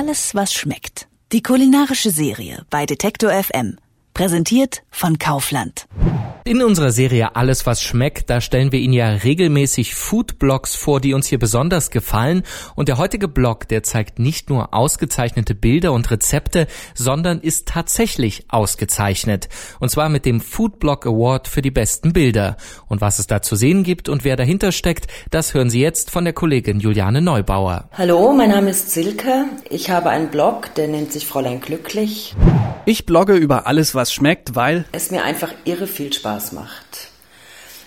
Alles, was schmeckt. Die kulinarische Serie bei Detektor FM. Präsentiert von Kaufland. In unserer Serie Alles was schmeckt, da stellen wir Ihnen ja regelmäßig Foodblogs vor, die uns hier besonders gefallen. Und der heutige Blog, der zeigt nicht nur ausgezeichnete Bilder und Rezepte, sondern ist tatsächlich ausgezeichnet. Und zwar mit dem Foodblog Award für die besten Bilder. Und was es da zu sehen gibt und wer dahinter steckt, das hören Sie jetzt von der Kollegin Juliane Neubauer. Hallo, mein Name ist Silke. Ich habe einen Blog, der nennt sich Fräulein Glücklich. Ich blogge über alles, was schmeckt, weil es mir einfach irre viel Spaß macht.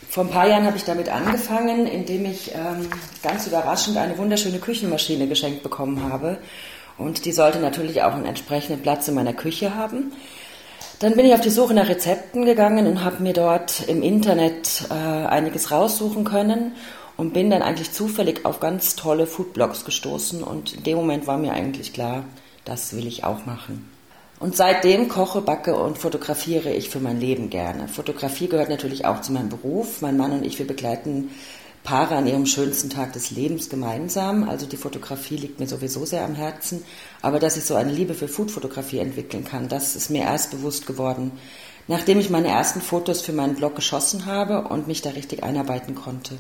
Vor ein paar Jahren habe ich damit angefangen, indem ich ähm, ganz überraschend eine wunderschöne Küchenmaschine geschenkt bekommen habe. Und die sollte natürlich auch einen entsprechenden Platz in meiner Küche haben. Dann bin ich auf die Suche nach Rezepten gegangen und habe mir dort im Internet äh, einiges raussuchen können und bin dann eigentlich zufällig auf ganz tolle Foodblogs gestoßen. Und in dem Moment war mir eigentlich klar, das will ich auch machen. Und seitdem koche, backe und fotografiere ich für mein Leben gerne. Fotografie gehört natürlich auch zu meinem Beruf. Mein Mann und ich, wir begleiten Paare an ihrem schönsten Tag des Lebens gemeinsam. Also die Fotografie liegt mir sowieso sehr am Herzen. Aber dass ich so eine Liebe für Foodfotografie entwickeln kann, das ist mir erst bewusst geworden, nachdem ich meine ersten Fotos für meinen Blog geschossen habe und mich da richtig einarbeiten konnte.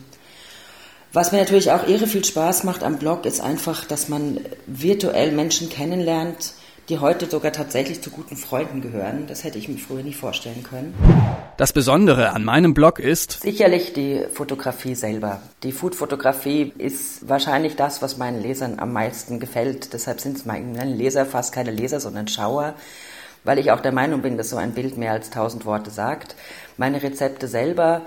Was mir natürlich auch irre viel Spaß macht am Blog, ist einfach, dass man virtuell Menschen kennenlernt, die heute sogar tatsächlich zu guten Freunden gehören. Das hätte ich mir früher nie vorstellen können. Das Besondere an meinem Blog ist sicherlich die Fotografie selber. Die Foodfotografie ist wahrscheinlich das, was meinen Lesern am meisten gefällt. Deshalb sind es meine Leser fast keine Leser, sondern Schauer, weil ich auch der Meinung bin, dass so ein Bild mehr als tausend Worte sagt. Meine Rezepte selber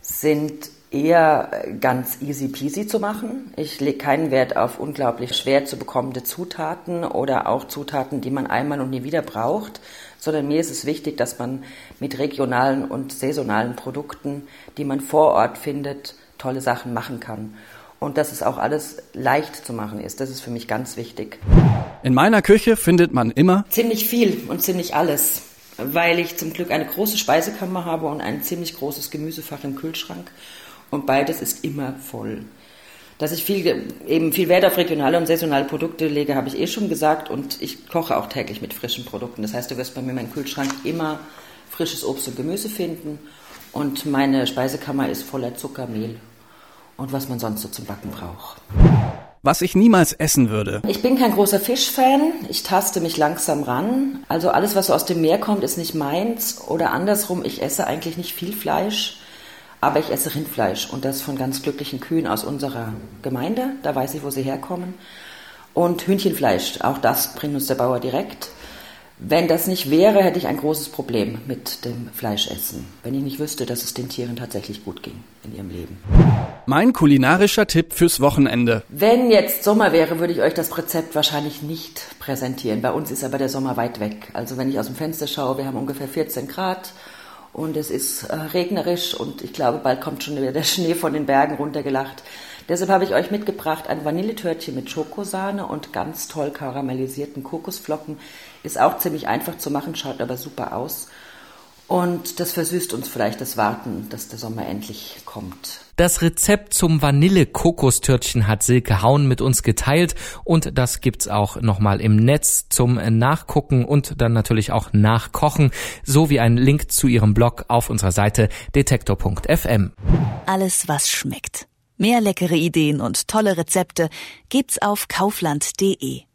sind eher ganz easy peasy zu machen. Ich lege keinen Wert auf unglaublich schwer zu bekommende Zutaten oder auch Zutaten, die man einmal und nie wieder braucht, sondern mir ist es wichtig, dass man mit regionalen und saisonalen Produkten, die man vor Ort findet, tolle Sachen machen kann. Und dass es auch alles leicht zu machen ist, das ist für mich ganz wichtig. In meiner Küche findet man immer ziemlich viel und ziemlich alles, weil ich zum Glück eine große Speisekammer habe und ein ziemlich großes Gemüsefach im Kühlschrank und beides ist immer voll. Dass ich viel, eben viel Wert auf regionale und saisonale Produkte lege, habe ich eh schon gesagt und ich koche auch täglich mit frischen Produkten. Das heißt, du wirst bei mir in meinem Kühlschrank immer frisches Obst und Gemüse finden und meine Speisekammer ist voller Zucker, Mehl und was man sonst so zum Backen braucht. Was ich niemals essen würde. Ich bin kein großer Fischfan. Ich taste mich langsam ran. Also alles, was so aus dem Meer kommt, ist nicht meins. Oder andersrum, ich esse eigentlich nicht viel Fleisch. Aber ich esse Rindfleisch und das von ganz glücklichen Kühen aus unserer Gemeinde. Da weiß ich, wo sie herkommen. Und Hühnchenfleisch, auch das bringt uns der Bauer direkt. Wenn das nicht wäre, hätte ich ein großes Problem mit dem Fleischessen, wenn ich nicht wüsste, dass es den Tieren tatsächlich gut ging in ihrem Leben. Mein kulinarischer Tipp fürs Wochenende. Wenn jetzt Sommer wäre, würde ich euch das Rezept wahrscheinlich nicht präsentieren. Bei uns ist aber der Sommer weit weg. Also wenn ich aus dem Fenster schaue, wir haben ungefähr 14 Grad und es ist äh, regnerisch und ich glaube, bald kommt schon wieder der Schnee von den Bergen runtergelacht. Deshalb habe ich euch mitgebracht ein Vanilletörtchen mit Schokosahne und ganz toll karamellisierten Kokosflocken. Ist auch ziemlich einfach zu machen, schaut aber super aus. Und das versüßt uns vielleicht das Warten, dass der Sommer endlich kommt. Das Rezept zum Vanille-Kokostörtchen hat Silke Hauen mit uns geteilt und das gibt's auch nochmal im Netz zum Nachgucken und dann natürlich auch nachkochen, sowie ein Link zu ihrem Blog auf unserer Seite detektor.fm. Alles was schmeckt. Mehr leckere Ideen und tolle Rezepte gibt's auf kaufland.de.